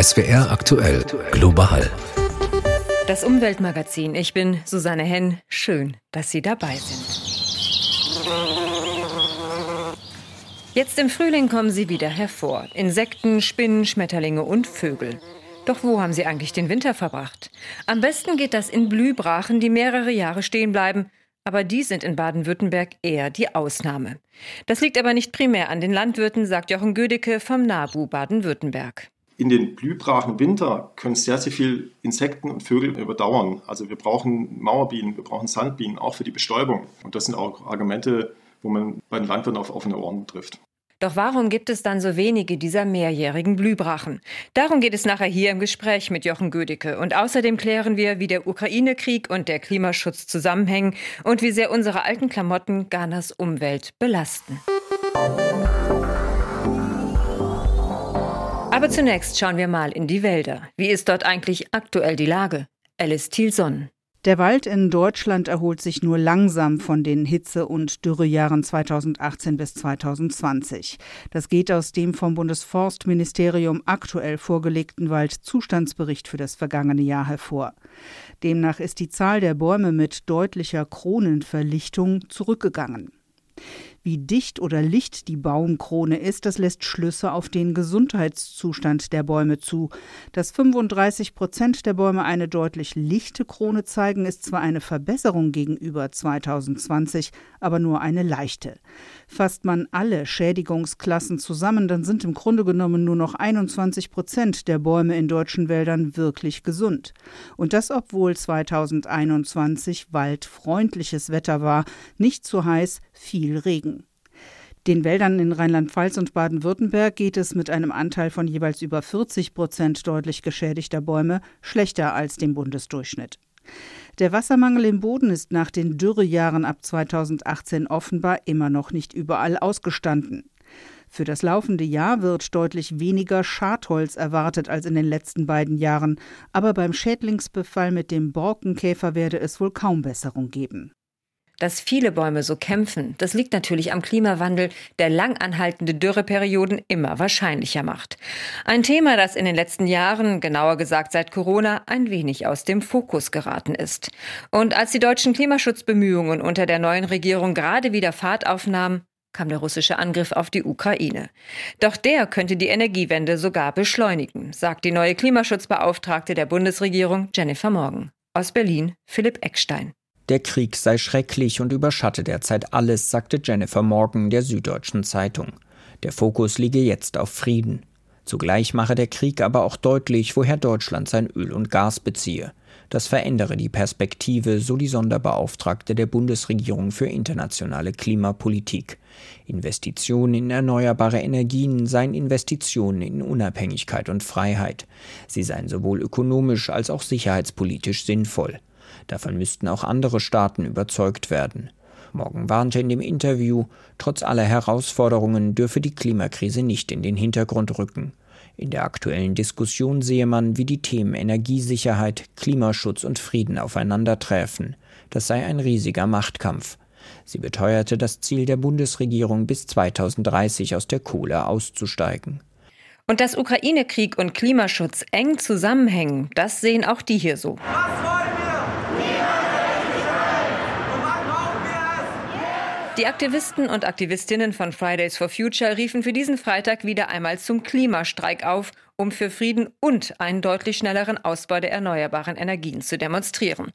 SWR aktuell global. Das Umweltmagazin. Ich bin Susanne Henn. Schön, dass Sie dabei sind. Jetzt im Frühling kommen sie wieder hervor. Insekten, Spinnen, Schmetterlinge und Vögel. Doch wo haben sie eigentlich den Winter verbracht? Am besten geht das in Blühbrachen, die mehrere Jahre stehen bleiben. Aber die sind in Baden-Württemberg eher die Ausnahme. Das liegt aber nicht primär an den Landwirten, sagt Jochen Gödecke vom NABU Baden-Württemberg. In den Blühbrachen Winter können sehr, sehr viele Insekten und Vögel überdauern. Also wir brauchen Mauerbienen, wir brauchen Sandbienen, auch für die Bestäubung. Und das sind auch Argumente, wo man bei den Landwirten auf offene Ohren trifft. Doch warum gibt es dann so wenige dieser mehrjährigen Blühbrachen? Darum geht es nachher hier im Gespräch mit Jochen Gödicke. Und außerdem klären wir, wie der Ukraine-Krieg und der Klimaschutz zusammenhängen und wie sehr unsere alten Klamotten Ghanas Umwelt belasten. Aber zunächst schauen wir mal in die Wälder. Wie ist dort eigentlich aktuell die Lage? Alice Thielson. Der Wald in Deutschland erholt sich nur langsam von den Hitze- und Dürrejahren 2018 bis 2020. Das geht aus dem vom Bundesforstministerium aktuell vorgelegten Waldzustandsbericht für das vergangene Jahr hervor. Demnach ist die Zahl der Bäume mit deutlicher Kronenverlichtung zurückgegangen. Wie dicht oder licht die Baumkrone ist, das lässt Schlüsse auf den Gesundheitszustand der Bäume zu. Dass 35 Prozent der Bäume eine deutlich lichte Krone zeigen, ist zwar eine Verbesserung gegenüber 2020, aber nur eine leichte. Fasst man alle Schädigungsklassen zusammen, dann sind im Grunde genommen nur noch 21 Prozent der Bäume in deutschen Wäldern wirklich gesund. Und das, obwohl 2021 waldfreundliches Wetter war, nicht zu heiß, viel Regen. Den Wäldern in Rheinland-Pfalz und Baden-Württemberg geht es mit einem Anteil von jeweils über 40 Prozent deutlich geschädigter Bäume schlechter als dem Bundesdurchschnitt. Der Wassermangel im Boden ist nach den Dürrejahren ab 2018 offenbar immer noch nicht überall ausgestanden. Für das laufende Jahr wird deutlich weniger Schadholz erwartet als in den letzten beiden Jahren, aber beim Schädlingsbefall mit dem Borkenkäfer werde es wohl kaum Besserung geben. Dass viele Bäume so kämpfen, das liegt natürlich am Klimawandel, der langanhaltende Dürreperioden immer wahrscheinlicher macht. Ein Thema, das in den letzten Jahren, genauer gesagt seit Corona, ein wenig aus dem Fokus geraten ist. Und als die deutschen Klimaschutzbemühungen unter der neuen Regierung gerade wieder Fahrt aufnahmen, kam der russische Angriff auf die Ukraine. Doch der könnte die Energiewende sogar beschleunigen, sagt die neue Klimaschutzbeauftragte der Bundesregierung Jennifer Morgan. Aus Berlin Philipp Eckstein. Der Krieg sei schrecklich und überschatte derzeit alles, sagte Jennifer Morgan der Süddeutschen Zeitung. Der Fokus liege jetzt auf Frieden. Zugleich mache der Krieg aber auch deutlich, woher Deutschland sein Öl und Gas beziehe. Das verändere die Perspektive, so die Sonderbeauftragte der Bundesregierung für internationale Klimapolitik. Investitionen in erneuerbare Energien seien Investitionen in Unabhängigkeit und Freiheit. Sie seien sowohl ökonomisch als auch sicherheitspolitisch sinnvoll. Davon müssten auch andere Staaten überzeugt werden. Morgan warnte in dem Interview, trotz aller Herausforderungen dürfe die Klimakrise nicht in den Hintergrund rücken. In der aktuellen Diskussion sehe man, wie die Themen Energiesicherheit, Klimaschutz und Frieden aufeinanderträfen. Das sei ein riesiger Machtkampf. Sie beteuerte das Ziel der Bundesregierung, bis 2030 aus der Kohle auszusteigen. Und dass Ukraine-Krieg und Klimaschutz eng zusammenhängen, das sehen auch die hier so. Die Aktivisten und Aktivistinnen von Fridays for Future riefen für diesen Freitag wieder einmal zum Klimastreik auf, um für Frieden und einen deutlich schnelleren Ausbau der erneuerbaren Energien zu demonstrieren.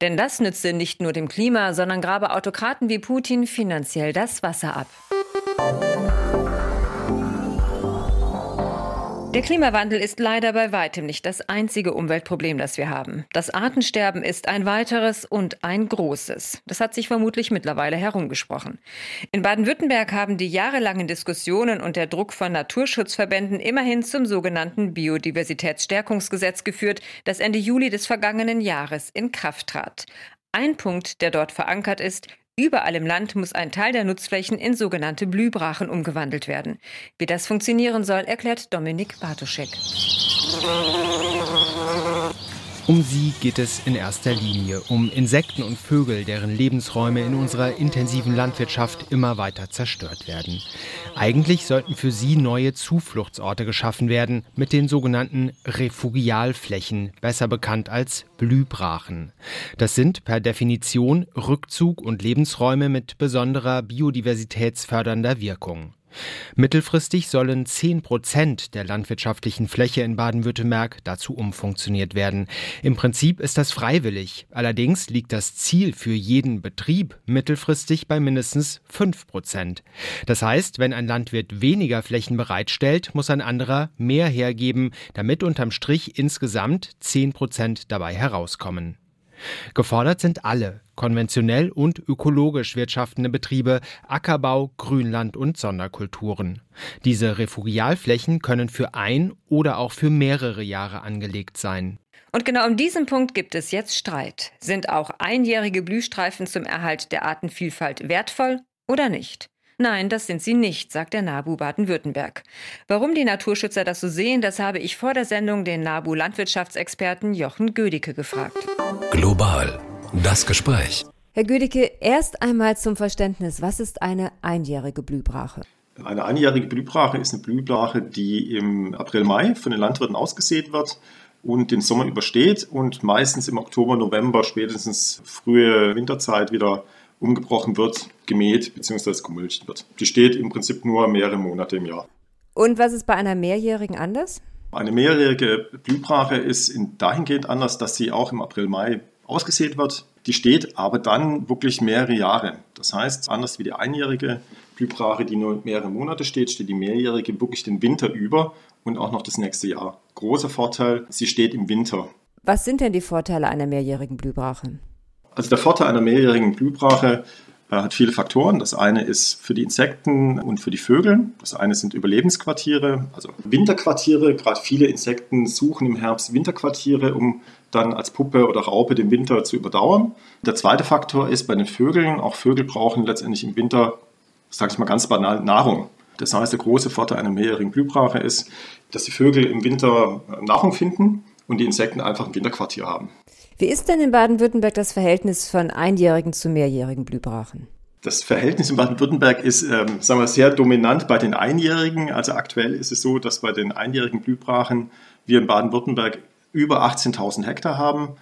Denn das nütze nicht nur dem Klima, sondern grabe Autokraten wie Putin finanziell das Wasser ab. Der Klimawandel ist leider bei weitem nicht das einzige Umweltproblem, das wir haben. Das Artensterben ist ein weiteres und ein großes. Das hat sich vermutlich mittlerweile herumgesprochen. In Baden-Württemberg haben die jahrelangen Diskussionen und der Druck von Naturschutzverbänden immerhin zum sogenannten Biodiversitätsstärkungsgesetz geführt, das Ende Juli des vergangenen Jahres in Kraft trat. Ein Punkt, der dort verankert ist, Überall im Land muss ein Teil der Nutzflächen in sogenannte Blühbrachen umgewandelt werden. Wie das funktionieren soll, erklärt Dominik Bartoschek. Um sie geht es in erster Linie, um Insekten und Vögel, deren Lebensräume in unserer intensiven Landwirtschaft immer weiter zerstört werden. Eigentlich sollten für sie neue Zufluchtsorte geschaffen werden mit den sogenannten Refugialflächen, besser bekannt als Blühbrachen. Das sind per Definition Rückzug und Lebensräume mit besonderer biodiversitätsfördernder Wirkung. Mittelfristig sollen 10 Prozent der landwirtschaftlichen Fläche in Baden-Württemberg dazu umfunktioniert werden. Im Prinzip ist das freiwillig. Allerdings liegt das Ziel für jeden Betrieb mittelfristig bei mindestens 5 Prozent. Das heißt, wenn ein Landwirt weniger Flächen bereitstellt, muss ein anderer mehr hergeben, damit unterm Strich insgesamt 10 Prozent dabei herauskommen. Gefordert sind alle, konventionell und ökologisch wirtschaftende Betriebe, Ackerbau, Grünland und Sonderkulturen. Diese Refugialflächen können für ein oder auch für mehrere Jahre angelegt sein. Und genau um diesen Punkt gibt es jetzt Streit. Sind auch einjährige Blühstreifen zum Erhalt der Artenvielfalt wertvoll oder nicht? Nein, das sind sie nicht, sagt der NABU Baden-Württemberg. Warum die Naturschützer das so sehen, das habe ich vor der Sendung den NABU Landwirtschaftsexperten Jochen Gödicke gefragt. Global. Das Gespräch. Herr Gödicke, erst einmal zum Verständnis, was ist eine einjährige Blühbrache? Eine einjährige Blühbrache ist eine Blühbrache, die im April, Mai von den Landwirten ausgesät wird und den Sommer übersteht und meistens im Oktober, November, spätestens frühe Winterzeit wieder umgebrochen wird, gemäht bzw. gemulcht wird. Die steht im Prinzip nur mehrere Monate im Jahr. Und was ist bei einer mehrjährigen anders? Eine mehrjährige Blühbrache ist dahingehend anders, dass sie auch im April, Mai ausgesät wird. Die steht aber dann wirklich mehrere Jahre. Das heißt, anders wie die einjährige Blühbrache, die nur mehrere Monate steht, steht die mehrjährige wirklich den Winter über und auch noch das nächste Jahr. Großer Vorteil, sie steht im Winter. Was sind denn die Vorteile einer mehrjährigen Blühbrache? Also der Vorteil einer mehrjährigen Blühbrache äh, hat viele Faktoren. Das eine ist für die Insekten und für die Vögel. Das eine sind Überlebensquartiere, also Winterquartiere. Gerade viele Insekten suchen im Herbst Winterquartiere, um dann als Puppe oder Raupe den Winter zu überdauern. Der zweite Faktor ist bei den Vögeln. Auch Vögel brauchen letztendlich im Winter, sage ich mal ganz banal, Nahrung. Das heißt, der große Vorteil einer mehrjährigen Blühbrache ist, dass die Vögel im Winter Nahrung finden und die Insekten einfach ein Winterquartier haben. Wie ist denn in Baden-Württemberg das Verhältnis von einjährigen zu mehrjährigen Blühbrachen? Das Verhältnis in Baden-Württemberg ist, ähm, sagen wir, sehr dominant bei den Einjährigen. Also aktuell ist es so, dass bei den einjährigen Blühbrachen wir in Baden-Württemberg über 18.000 Hektar haben.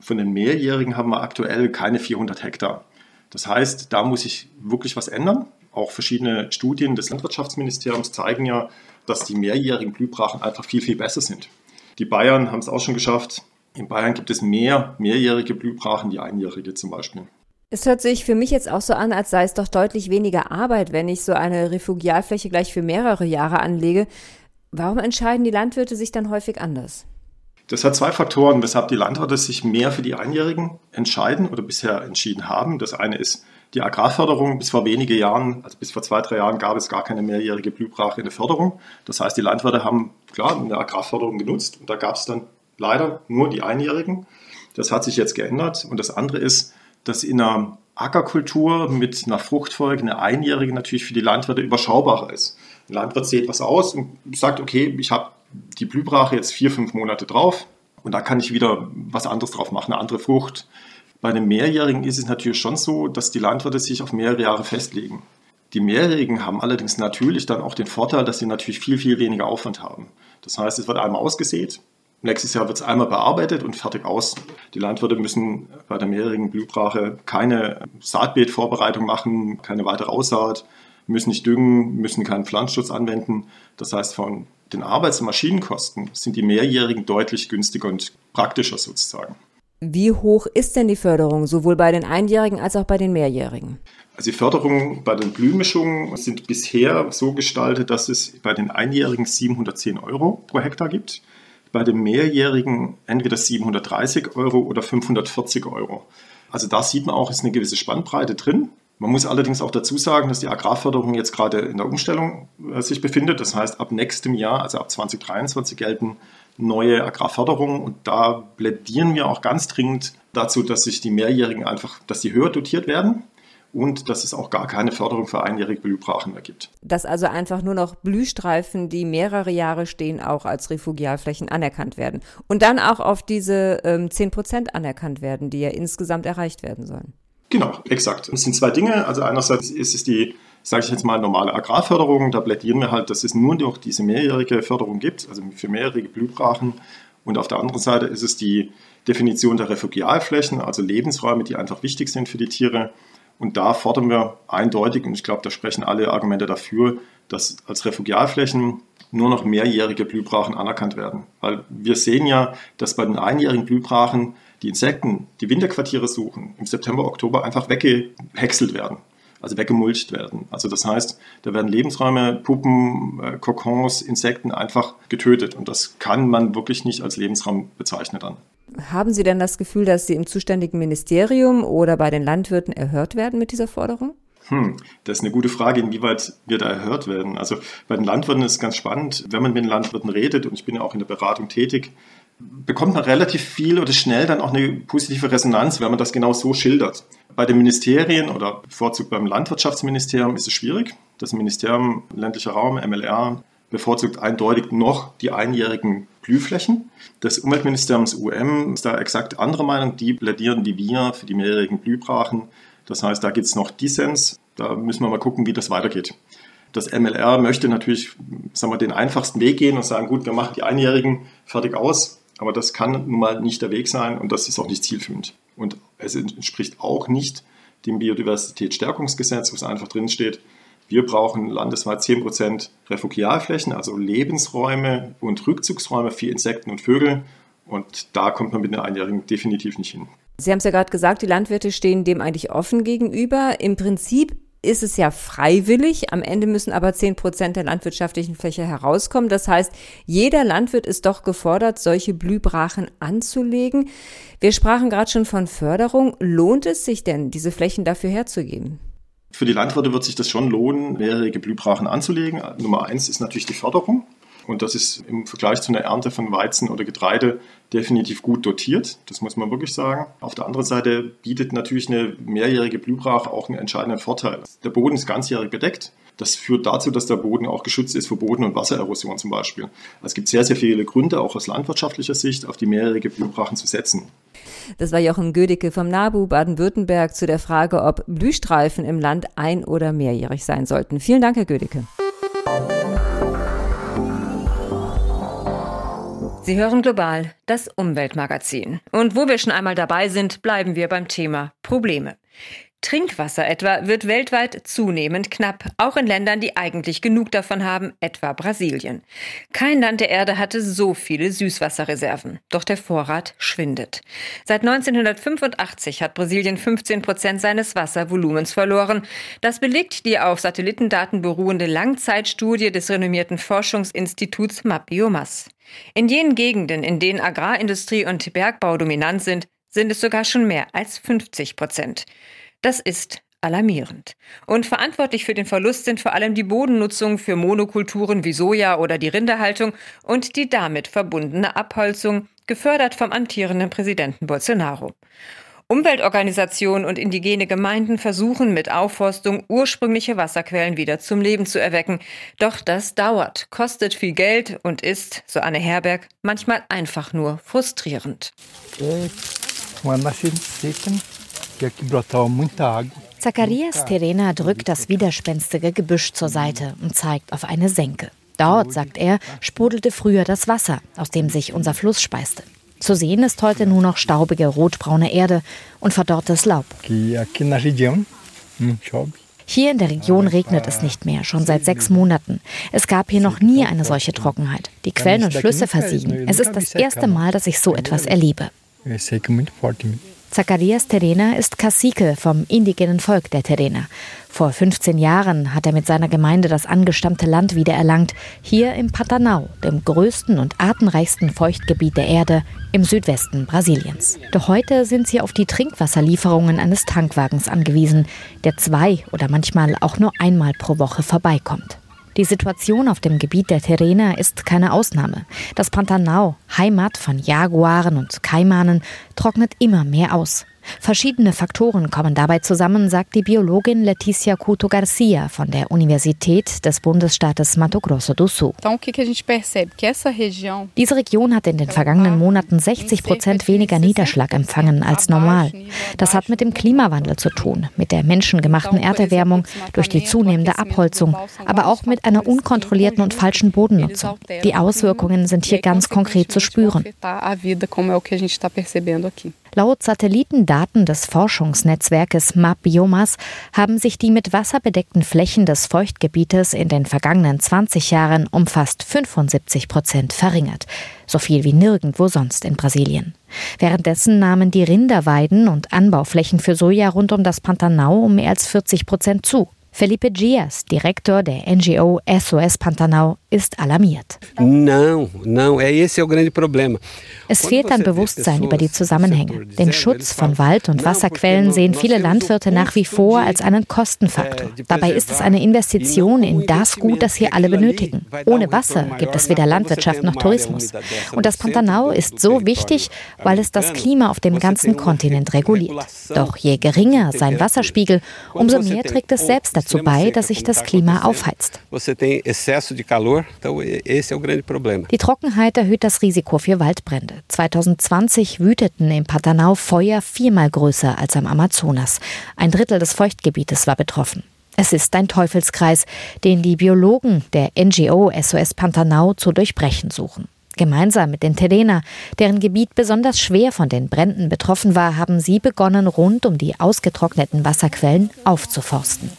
Von den Mehrjährigen haben wir aktuell keine 400 Hektar. Das heißt, da muss sich wirklich was ändern. Auch verschiedene Studien des Landwirtschaftsministeriums zeigen ja, dass die mehrjährigen Blühbrachen einfach viel, viel besser sind. Die Bayern haben es auch schon geschafft, in Bayern gibt es mehr mehrjährige Blühbrachen, die einjährige zum Beispiel. Es hört sich für mich jetzt auch so an, als sei es doch deutlich weniger Arbeit, wenn ich so eine Refugialfläche gleich für mehrere Jahre anlege. Warum entscheiden die Landwirte sich dann häufig anders? Das hat zwei Faktoren, weshalb die Landwirte sich mehr für die Einjährigen entscheiden oder bisher entschieden haben. Das eine ist die Agrarförderung. Bis vor wenigen Jahren, also bis vor zwei, drei Jahren, gab es gar keine mehrjährige Blühbrache in der Förderung. Das heißt, die Landwirte haben klar eine Agrarförderung genutzt und da gab es dann leider nur die Einjährigen. Das hat sich jetzt geändert. Und das andere ist, dass in einer Ackerkultur mit einer Fruchtfolge eine Einjährige natürlich für die Landwirte überschaubarer ist. Ein Landwirt sieht was aus und sagt, okay, ich habe die Blühbrache jetzt vier, fünf Monate drauf und da kann ich wieder was anderes drauf machen, eine andere Frucht. Bei den Mehrjährigen ist es natürlich schon so, dass die Landwirte sich auf mehrere Jahre festlegen. Die Mehrjährigen haben allerdings natürlich dann auch den Vorteil, dass sie natürlich viel, viel weniger Aufwand haben. Das heißt, es wird einmal ausgesät, Nächstes Jahr wird es einmal bearbeitet und fertig aus. Die Landwirte müssen bei der mehrjährigen Blühbrache keine Saatbeetvorbereitung machen, keine weitere Aussaat, müssen nicht düngen, müssen keinen Pflanzenschutz anwenden. Das heißt, von den Arbeits- und Maschinenkosten sind die Mehrjährigen deutlich günstiger und praktischer sozusagen. Wie hoch ist denn die Förderung, sowohl bei den Einjährigen als auch bei den Mehrjährigen? Also die Förderungen bei den Blühmischungen sind bisher so gestaltet, dass es bei den Einjährigen 710 Euro pro Hektar gibt bei dem Mehrjährigen entweder 730 Euro oder 540 Euro. Also da sieht man auch, ist eine gewisse Spannbreite drin. Man muss allerdings auch dazu sagen, dass die Agrarförderung jetzt gerade in der Umstellung äh, sich befindet. Das heißt, ab nächstem Jahr, also ab 2023, gelten neue Agrarförderungen und da plädieren wir auch ganz dringend dazu, dass sich die Mehrjährigen einfach, dass die höher dotiert werden und dass es auch gar keine Förderung für einjährige Blühbrachen mehr gibt. Dass also einfach nur noch Blühstreifen, die mehrere Jahre stehen, auch als Refugialflächen anerkannt werden. Und dann auch auf diese ähm, 10 Prozent anerkannt werden, die ja insgesamt erreicht werden sollen. Genau, exakt. Es sind zwei Dinge. Also einerseits ist es die, sage ich jetzt mal, normale Agrarförderung. Da plädieren wir halt, dass es nur noch diese mehrjährige Förderung gibt, also für mehrjährige Blühbrachen. Und auf der anderen Seite ist es die Definition der Refugialflächen, also Lebensräume, die einfach wichtig sind für die Tiere. Und da fordern wir eindeutig, und ich glaube, da sprechen alle Argumente dafür, dass als Refugialflächen nur noch mehrjährige Blühbrachen anerkannt werden. Weil wir sehen ja, dass bei den einjährigen Blühbrachen die Insekten, die Winterquartiere suchen, im September, Oktober einfach weggehäckselt werden, also weggemulcht werden. Also das heißt, da werden Lebensräume, Puppen, äh, Kokons, Insekten einfach getötet. Und das kann man wirklich nicht als Lebensraum bezeichnen dann. Haben Sie denn das Gefühl, dass Sie im zuständigen Ministerium oder bei den Landwirten erhört werden mit dieser Forderung? Hm, das ist eine gute Frage, inwieweit wir da erhört werden. Also bei den Landwirten ist es ganz spannend, wenn man mit den Landwirten redet, und ich bin ja auch in der Beratung tätig, bekommt man relativ viel oder schnell dann auch eine positive Resonanz, wenn man das genau so schildert. Bei den Ministerien oder bevorzugt beim Landwirtschaftsministerium ist es schwierig. Das Ministerium ländlicher Raum, MLR, bevorzugt eindeutig noch die einjährigen Blühflächen. Das Umweltministerium UM ist da exakt andere Meinung. Die plädieren wie wir für die mehrjährigen Blühbrachen. Das heißt, da gibt es noch Dissens. Da müssen wir mal gucken, wie das weitergeht. Das MLR möchte natürlich sagen wir, den einfachsten Weg gehen und sagen, gut, wir machen die Einjährigen fertig aus. Aber das kann nun mal nicht der Weg sein und das ist auch nicht zielführend. Und es entspricht auch nicht dem Biodiversitätsstärkungsgesetz, wo es einfach drin steht, wir brauchen landesweit 10% Refugialflächen, also Lebensräume und Rückzugsräume für Insekten und Vögel. Und da kommt man mit einer Einjährigen definitiv nicht hin. Sie haben es ja gerade gesagt, die Landwirte stehen dem eigentlich offen gegenüber. Im Prinzip ist es ja freiwillig. Am Ende müssen aber 10 Prozent der landwirtschaftlichen Fläche herauskommen. Das heißt, jeder Landwirt ist doch gefordert, solche Blühbrachen anzulegen. Wir sprachen gerade schon von Förderung. Lohnt es sich denn, diese Flächen dafür herzugeben? Für die Landwirte wird sich das schon lohnen, mehrjährige Blühbrachen anzulegen. Nummer eins ist natürlich die Förderung. Und das ist im Vergleich zu einer Ernte von Weizen oder Getreide definitiv gut dotiert. Das muss man wirklich sagen. Auf der anderen Seite bietet natürlich eine mehrjährige Blühbrache auch einen entscheidenden Vorteil. Der Boden ist ganzjährig bedeckt. Das führt dazu, dass der Boden auch geschützt ist vor Boden- und Wassererosion zum Beispiel. Also es gibt sehr, sehr viele Gründe, auch aus landwirtschaftlicher Sicht, auf die mehrjährige Blühbrachen zu setzen. Das war Jochen Gödicke vom NABU Baden-Württemberg zu der Frage, ob Blühstreifen im Land ein- oder mehrjährig sein sollten. Vielen Dank, Herr Gödicke. Sie hören global das Umweltmagazin. Und wo wir schon einmal dabei sind, bleiben wir beim Thema Probleme. Trinkwasser etwa wird weltweit zunehmend knapp, auch in Ländern, die eigentlich genug davon haben, etwa Brasilien. Kein Land der Erde hatte so viele Süßwasserreserven, doch der Vorrat schwindet. Seit 1985 hat Brasilien 15 Prozent seines Wasservolumens verloren. Das belegt die auf Satellitendaten beruhende Langzeitstudie des renommierten Forschungsinstituts Mapiomas. In jenen Gegenden, in denen Agrarindustrie und Bergbau dominant sind, sind es sogar schon mehr als 50 Prozent. Das ist alarmierend. Und verantwortlich für den Verlust sind vor allem die Bodennutzung für Monokulturen wie Soja oder die Rinderhaltung und die damit verbundene Abholzung, gefördert vom amtierenden Präsidenten Bolsonaro. Umweltorganisationen und indigene Gemeinden versuchen mit Aufforstung ursprüngliche Wasserquellen wieder zum Leben zu erwecken. Doch das dauert, kostet viel Geld und ist, so Anne Herberg, manchmal einfach nur frustrierend. Zacharias Terena drückt das widerspenstige Gebüsch zur Seite und zeigt auf eine Senke. Dort, sagt er, sprudelte früher das Wasser, aus dem sich unser Fluss speiste. Zu sehen ist heute nur noch staubige rotbraune Erde und verdorrtes Laub. Hier in der Region regnet es nicht mehr, schon seit sechs Monaten. Es gab hier noch nie eine solche Trockenheit. Die Quellen und Flüsse versiegen. Es ist das erste Mal, dass ich so etwas erlebe. Zacharias Terena ist Kassike vom indigenen Volk der Terena. Vor 15 Jahren hat er mit seiner Gemeinde das angestammte Land wiedererlangt, hier im Pantanal, dem größten und artenreichsten Feuchtgebiet der Erde im Südwesten Brasiliens. Doch heute sind sie auf die Trinkwasserlieferungen eines Tankwagens angewiesen, der zwei oder manchmal auch nur einmal pro Woche vorbeikommt. Die Situation auf dem Gebiet der Terena ist keine Ausnahme. Das Pantanal, Heimat von Jaguaren und Kaimanen, trocknet immer mehr aus. Verschiedene Faktoren kommen dabei zusammen, sagt die Biologin Leticia Couto Garcia von der Universität des Bundesstaates Mato Grosso do Sul. Diese Region hat in den vergangenen Monaten 60 Prozent weniger Niederschlag empfangen als normal. Das hat mit dem Klimawandel zu tun, mit der menschengemachten Erderwärmung durch die zunehmende Abholzung, aber auch mit einer unkontrollierten und falschen Bodennutzung. Die Auswirkungen sind hier ganz konkret zu spüren. Laut Satellitendaten des Forschungsnetzwerkes MAP Biomas haben sich die mit Wasser bedeckten Flächen des Feuchtgebietes in den vergangenen 20 Jahren um fast 75 Prozent verringert. So viel wie nirgendwo sonst in Brasilien. Währenddessen nahmen die Rinderweiden und Anbauflächen für Soja rund um das Pantanal um mehr als 40 Prozent zu. Felipe Dias, Direktor der NGO SOS Pantanal, ist alarmiert. Es fehlt an Bewusstsein über die Zusammenhänge. Den Schutz von Wald- und Wasserquellen sehen viele Landwirte nach wie vor als einen Kostenfaktor. Dabei ist es eine Investition in das Gut, das hier alle benötigen. Ohne Wasser gibt es weder Landwirtschaft noch Tourismus. Und das Pantanal ist so wichtig, weil es das Klima auf dem ganzen Kontinent reguliert. Doch je geringer sein Wasserspiegel, umso mehr trägt es selbst dazu bei, dass sich das Klima aufheizt. Die Trockenheit erhöht das Risiko für Waldbrände. 2020 wüteten im Pantanal Feuer viermal größer als am Amazonas. Ein Drittel des Feuchtgebietes war betroffen. Es ist ein Teufelskreis, den die Biologen der NGO SOS Pantanal zu durchbrechen suchen. Gemeinsam mit den Terena, deren Gebiet besonders schwer von den Bränden betroffen war, haben sie begonnen, rund um die ausgetrockneten Wasserquellen aufzuforsten.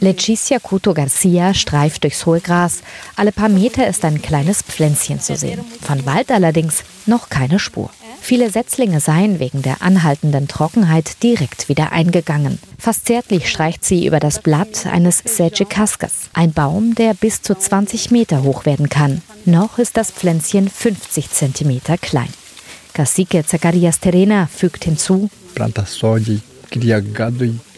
Leticia Couto Garcia streift durchs hohe Gras. Alle paar Meter ist ein kleines Pflänzchen zu sehen. Von Wald allerdings noch keine Spur. Viele Setzlinge seien wegen der anhaltenden Trockenheit direkt wieder eingegangen. Fast zärtlich streicht sie über das Blatt eines Sejikaskas, ein Baum, der bis zu 20 Meter hoch werden kann. Noch ist das Pflänzchen 50 Zentimeter klein. Cacique Zacarias Terena fügt hinzu,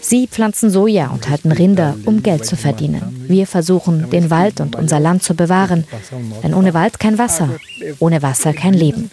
Sie pflanzen Soja und halten Rinder, um Geld zu verdienen. Wir versuchen, den Wald und unser Land zu bewahren. Denn ohne Wald kein Wasser, ohne Wasser kein Leben.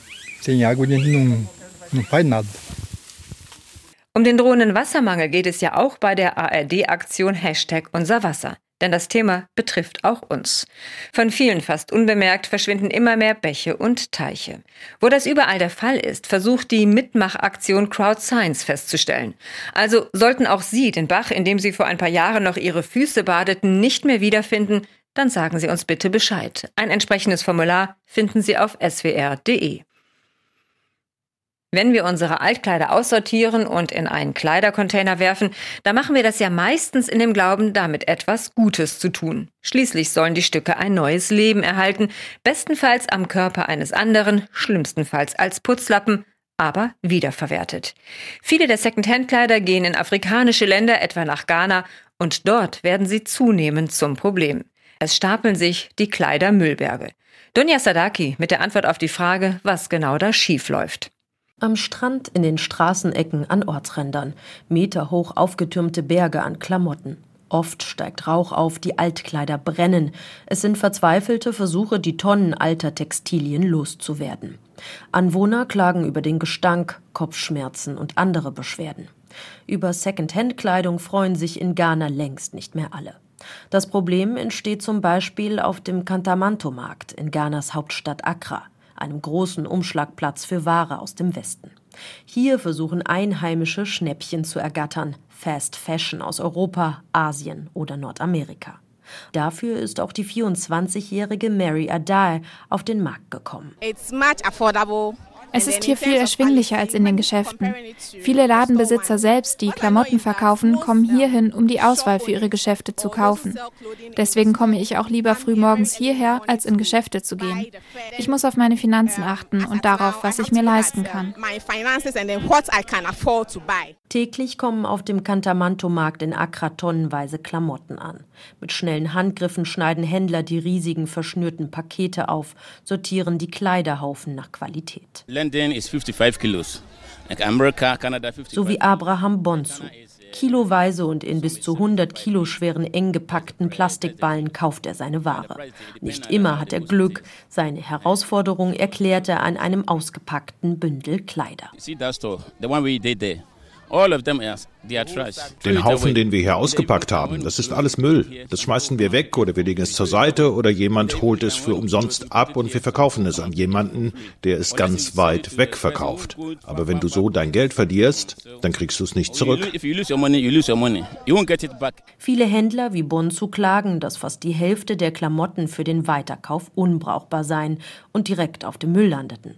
Um den drohenden Wassermangel geht es ja auch bei der ARD-Aktion Hashtag Unser Wasser. Denn das Thema betrifft auch uns. Von vielen fast unbemerkt verschwinden immer mehr Bäche und Teiche. Wo das überall der Fall ist, versucht die Mitmachaktion Crowd Science festzustellen. Also sollten auch Sie den Bach, in dem Sie vor ein paar Jahren noch Ihre Füße badeten, nicht mehr wiederfinden, dann sagen Sie uns bitte Bescheid. Ein entsprechendes Formular finden Sie auf swr.de. Wenn wir unsere Altkleider aussortieren und in einen Kleidercontainer werfen, dann machen wir das ja meistens in dem Glauben, damit etwas Gutes zu tun. Schließlich sollen die Stücke ein neues Leben erhalten, bestenfalls am Körper eines anderen, schlimmstenfalls als Putzlappen, aber wiederverwertet. Viele der Second-Hand-Kleider gehen in afrikanische Länder, etwa nach Ghana, und dort werden sie zunehmend zum Problem. Es stapeln sich die Kleidermüllberge. Dunja Sadaki mit der Antwort auf die Frage, was genau da schief läuft. Am Strand, in den Straßenecken, an Ortsrändern. Meterhoch aufgetürmte Berge an Klamotten. Oft steigt Rauch auf, die Altkleider brennen. Es sind verzweifelte Versuche, die Tonnen alter Textilien loszuwerden. Anwohner klagen über den Gestank, Kopfschmerzen und andere Beschwerden. Über Second-Hand-Kleidung freuen sich in Ghana längst nicht mehr alle. Das Problem entsteht zum Beispiel auf dem Kantamanto-Markt in Ghanas Hauptstadt Accra einem großen Umschlagplatz für Ware aus dem Westen. Hier versuchen Einheimische Schnäppchen zu ergattern, Fast Fashion aus Europa, Asien oder Nordamerika. Dafür ist auch die 24-jährige Mary Adair auf den Markt gekommen. It's much affordable es ist hier viel erschwinglicher als in den Geschäften. Viele Ladenbesitzer selbst, die Klamotten verkaufen, kommen hierhin, um die Auswahl für ihre Geschäfte zu kaufen. Deswegen komme ich auch lieber früh morgens hierher, als in Geschäfte zu gehen. Ich muss auf meine Finanzen achten und darauf, was ich mir leisten kann. Täglich kommen auf dem Cantamanto-Markt in Accra tonnenweise Klamotten an. Mit schnellen Handgriffen schneiden Händler die riesigen verschnürten Pakete auf, sortieren die Kleiderhaufen nach Qualität. So wie Abraham Bonsu. Kiloweise und in bis zu 100 Kilo schweren eng gepackten Plastikballen kauft er seine Ware. Nicht immer hat er Glück. Seine Herausforderung erklärt er an einem ausgepackten Bündel Kleider. Den Haufen, den wir hier ausgepackt haben, das ist alles Müll. Das schmeißen wir weg oder wir legen es zur Seite oder jemand holt es für umsonst ab und wir verkaufen es an jemanden, der es ganz weit weg verkauft. Aber wenn du so dein Geld verlierst, dann kriegst du es nicht zurück. Viele Händler wie Bonzu klagen, dass fast die Hälfte der Klamotten für den Weiterkauf unbrauchbar seien und direkt auf dem Müll landeten.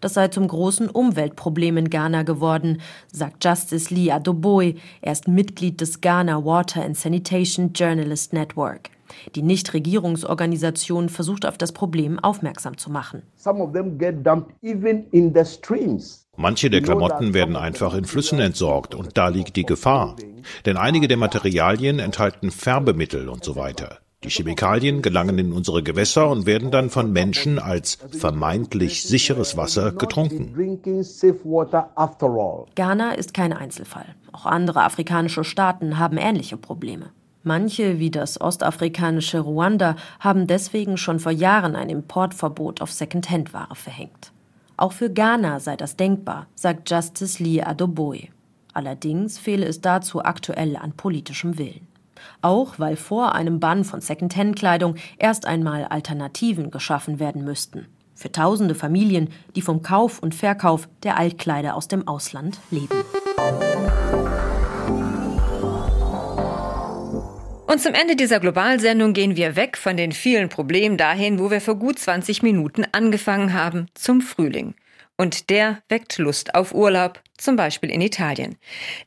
Das sei zum großen Umweltproblem in Ghana geworden, sagt Justice Lee Adoboy. Er ist Mitglied des Ghana Water and Sanitation Journalist Network. Die Nichtregierungsorganisation versucht auf das Problem aufmerksam zu machen. Manche der Klamotten werden einfach in Flüssen entsorgt und da liegt die Gefahr. Denn einige der Materialien enthalten Färbemittel und so weiter. Die Chemikalien gelangen in unsere Gewässer und werden dann von Menschen als vermeintlich sicheres Wasser getrunken. Ghana ist kein Einzelfall. Auch andere afrikanische Staaten haben ähnliche Probleme. Manche, wie das ostafrikanische Ruanda, haben deswegen schon vor Jahren ein Importverbot auf Secondhand-Ware verhängt. Auch für Ghana sei das denkbar, sagt Justice Lee Adoboy. Allerdings fehle es dazu aktuell an politischem Willen. Auch weil vor einem Bann von Secondhand-Kleidung erst einmal Alternativen geschaffen werden müssten. Für tausende Familien, die vom Kauf und Verkauf der Altkleider aus dem Ausland leben. Und zum Ende dieser Globalsendung gehen wir weg von den vielen Problemen dahin, wo wir vor gut 20 Minuten angefangen haben, zum Frühling. Und der weckt Lust auf Urlaub, zum Beispiel in Italien.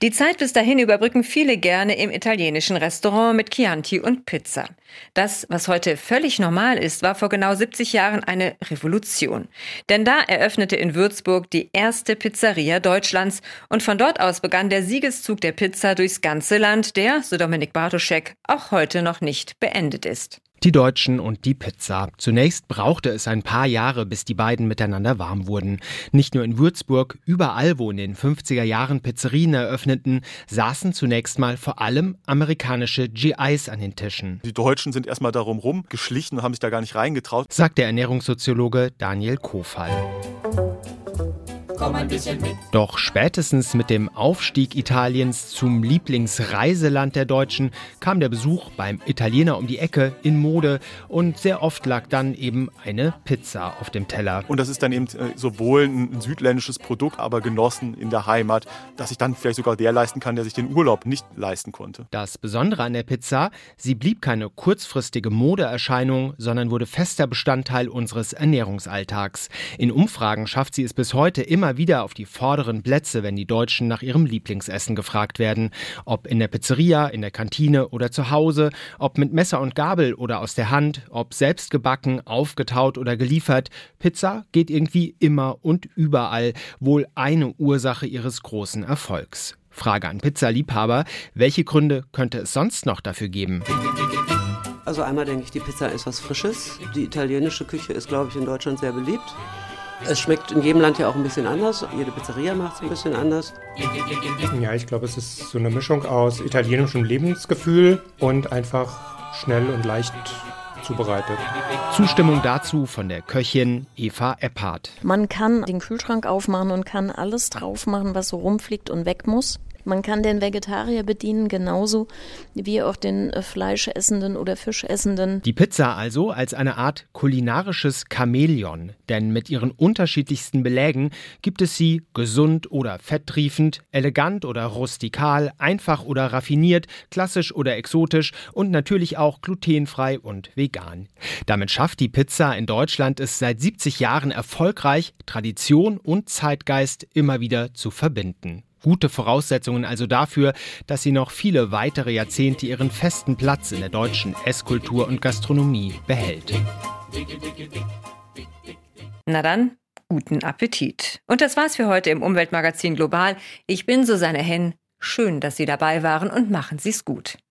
Die Zeit bis dahin überbrücken viele gerne im italienischen Restaurant mit Chianti und Pizza. Das, was heute völlig normal ist, war vor genau 70 Jahren eine Revolution. Denn da eröffnete in Würzburg die erste Pizzeria Deutschlands und von dort aus begann der Siegeszug der Pizza durchs ganze Land, der, so Dominik Bartoschek, auch heute noch nicht beendet ist. Die Deutschen und die Pizza. Zunächst brauchte es ein paar Jahre, bis die beiden miteinander warm wurden. Nicht nur in Würzburg, überall, wo in den 50er Jahren Pizzerien eröffneten, saßen zunächst mal vor allem amerikanische GIs an den Tischen. Die Deutschen sind erstmal darum rum geschlichen und haben sich da gar nicht reingetraut, sagt der Ernährungssoziologe Daniel Kofall komm ein bisschen mit. Doch spätestens mit dem Aufstieg Italiens zum Lieblingsreiseland der Deutschen kam der Besuch beim Italiener um die Ecke in Mode und sehr oft lag dann eben eine Pizza auf dem Teller. Und das ist dann eben äh, sowohl ein südländisches Produkt, aber genossen in der Heimat, dass sich dann vielleicht sogar der leisten kann, der sich den Urlaub nicht leisten konnte. Das Besondere an der Pizza, sie blieb keine kurzfristige Modeerscheinung, sondern wurde fester Bestandteil unseres Ernährungsalltags. In Umfragen schafft sie es bis heute immer immer wieder auf die vorderen Plätze, wenn die Deutschen nach ihrem Lieblingsessen gefragt werden. Ob in der Pizzeria, in der Kantine oder zu Hause, ob mit Messer und Gabel oder aus der Hand, ob selbst gebacken, aufgetaut oder geliefert. Pizza geht irgendwie immer und überall, wohl eine Ursache ihres großen Erfolgs. Frage an Pizzaliebhaber, welche Gründe könnte es sonst noch dafür geben? Also einmal denke ich, die Pizza ist was Frisches. Die italienische Küche ist, glaube ich, in Deutschland sehr beliebt. Es schmeckt in jedem Land ja auch ein bisschen anders. Jede Pizzeria macht es ein bisschen anders. Ja, ich glaube, es ist so eine Mischung aus italienischem Lebensgefühl und einfach schnell und leicht zubereitet. Zustimmung dazu von der Köchin Eva Epphardt. Man kann den Kühlschrank aufmachen und kann alles drauf machen, was so rumfliegt und weg muss. Man kann den Vegetarier bedienen, genauso wie auch den äh, Fleischessenden oder Fischessenden. Die Pizza also als eine Art kulinarisches Chamäleon, denn mit ihren unterschiedlichsten Belägen gibt es sie gesund oder fetttriefend, elegant oder rustikal, einfach oder raffiniert, klassisch oder exotisch und natürlich auch glutenfrei und vegan. Damit schafft die Pizza in Deutschland es seit 70 Jahren erfolgreich, Tradition und Zeitgeist immer wieder zu verbinden. Gute Voraussetzungen also dafür, dass sie noch viele weitere Jahrzehnte ihren festen Platz in der deutschen Esskultur und Gastronomie behält. Na dann, guten Appetit. Und das war's für heute im Umweltmagazin Global. Ich bin Susanne Henn. Schön, dass Sie dabei waren und machen Sie's gut.